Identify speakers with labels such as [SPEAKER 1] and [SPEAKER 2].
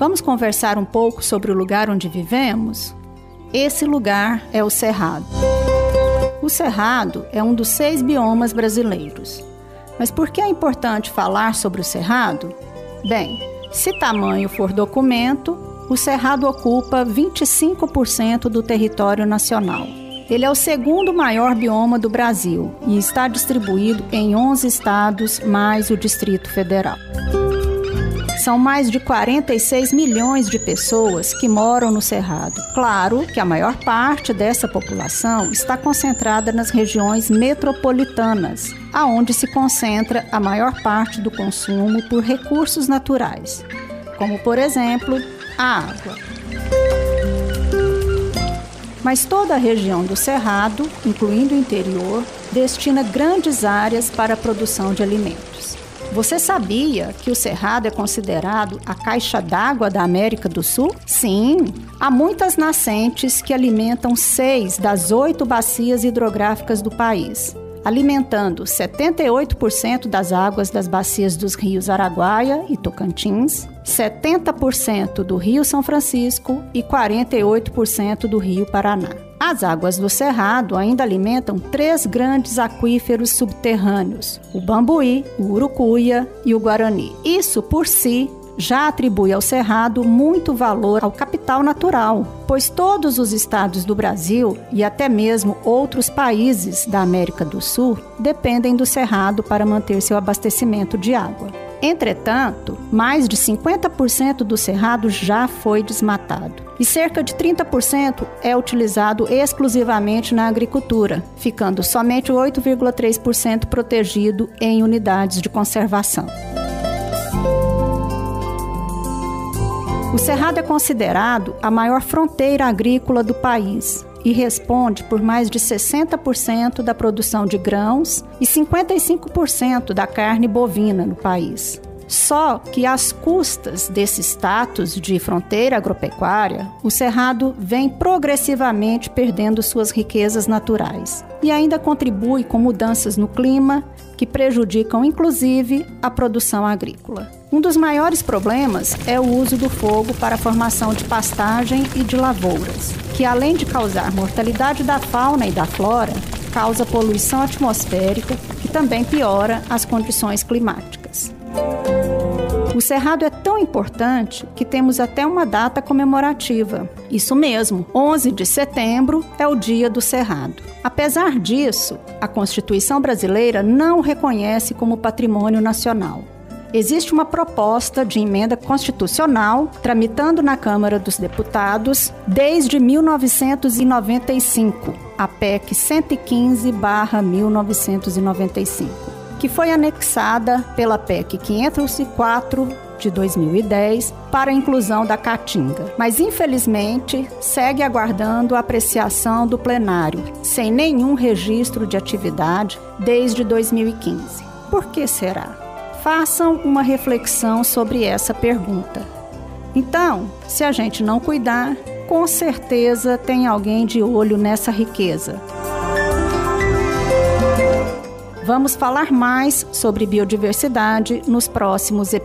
[SPEAKER 1] Vamos conversar um pouco sobre o lugar onde vivemos? Esse lugar é o Cerrado. O Cerrado é um dos seis biomas brasileiros. Mas por que é importante falar sobre o Cerrado? Bem, se tamanho for documento, o Cerrado ocupa 25% do território nacional. Ele é o segundo maior bioma do Brasil e está distribuído em 11 estados, mais o Distrito Federal. São mais de 46 milhões de pessoas que moram no Cerrado. Claro que a maior parte dessa população está concentrada nas regiões metropolitanas, aonde se concentra a maior parte do consumo por recursos naturais, como por exemplo, a água. Mas toda a região do Cerrado, incluindo o interior, destina grandes áreas para a produção de alimentos. Você sabia que o Cerrado é considerado a caixa d'água da América do Sul? Sim, há muitas nascentes que alimentam seis das oito bacias hidrográficas do país alimentando 78% das águas das bacias dos rios Araguaia e Tocantins, 70% do Rio São Francisco e 48% do Rio Paraná. As águas do Cerrado ainda alimentam três grandes aquíferos subterrâneos: o Bambuí, o Urucuia e o Guarani. Isso por si já atribui ao Cerrado muito valor ao capital natural, pois todos os estados do Brasil e até mesmo outros países da América do Sul dependem do Cerrado para manter seu abastecimento de água. Entretanto, mais de 50% do cerrado já foi desmatado e cerca de 30% é utilizado exclusivamente na agricultura, ficando somente 8,3% protegido em unidades de conservação. O Cerrado é considerado a maior fronteira agrícola do país e responde por mais de 60% da produção de grãos e 55% da carne bovina no país. Só que às custas desse status de fronteira agropecuária, o Cerrado vem progressivamente perdendo suas riquezas naturais e ainda contribui com mudanças no clima que prejudicam inclusive a produção agrícola. Um dos maiores problemas é o uso do fogo para a formação de pastagem e de lavouras, que além de causar mortalidade da fauna e da flora, causa poluição atmosférica, que também piora as condições climáticas. O Cerrado é tão importante que temos até uma data comemorativa. Isso mesmo, 11 de setembro é o Dia do Cerrado. Apesar disso, a Constituição brasileira não o reconhece como patrimônio nacional. Existe uma proposta de emenda constitucional tramitando na Câmara dos Deputados desde 1995, a PEC 115/1995 que foi anexada pela PEC 504 de 2010 para a inclusão da Caatinga, mas infelizmente segue aguardando a apreciação do plenário, sem nenhum registro de atividade desde 2015. Por que será? Façam uma reflexão sobre essa pergunta. Então, se a gente não cuidar, com certeza tem alguém de olho nessa riqueza. Vamos falar mais sobre biodiversidade nos próximos episódios.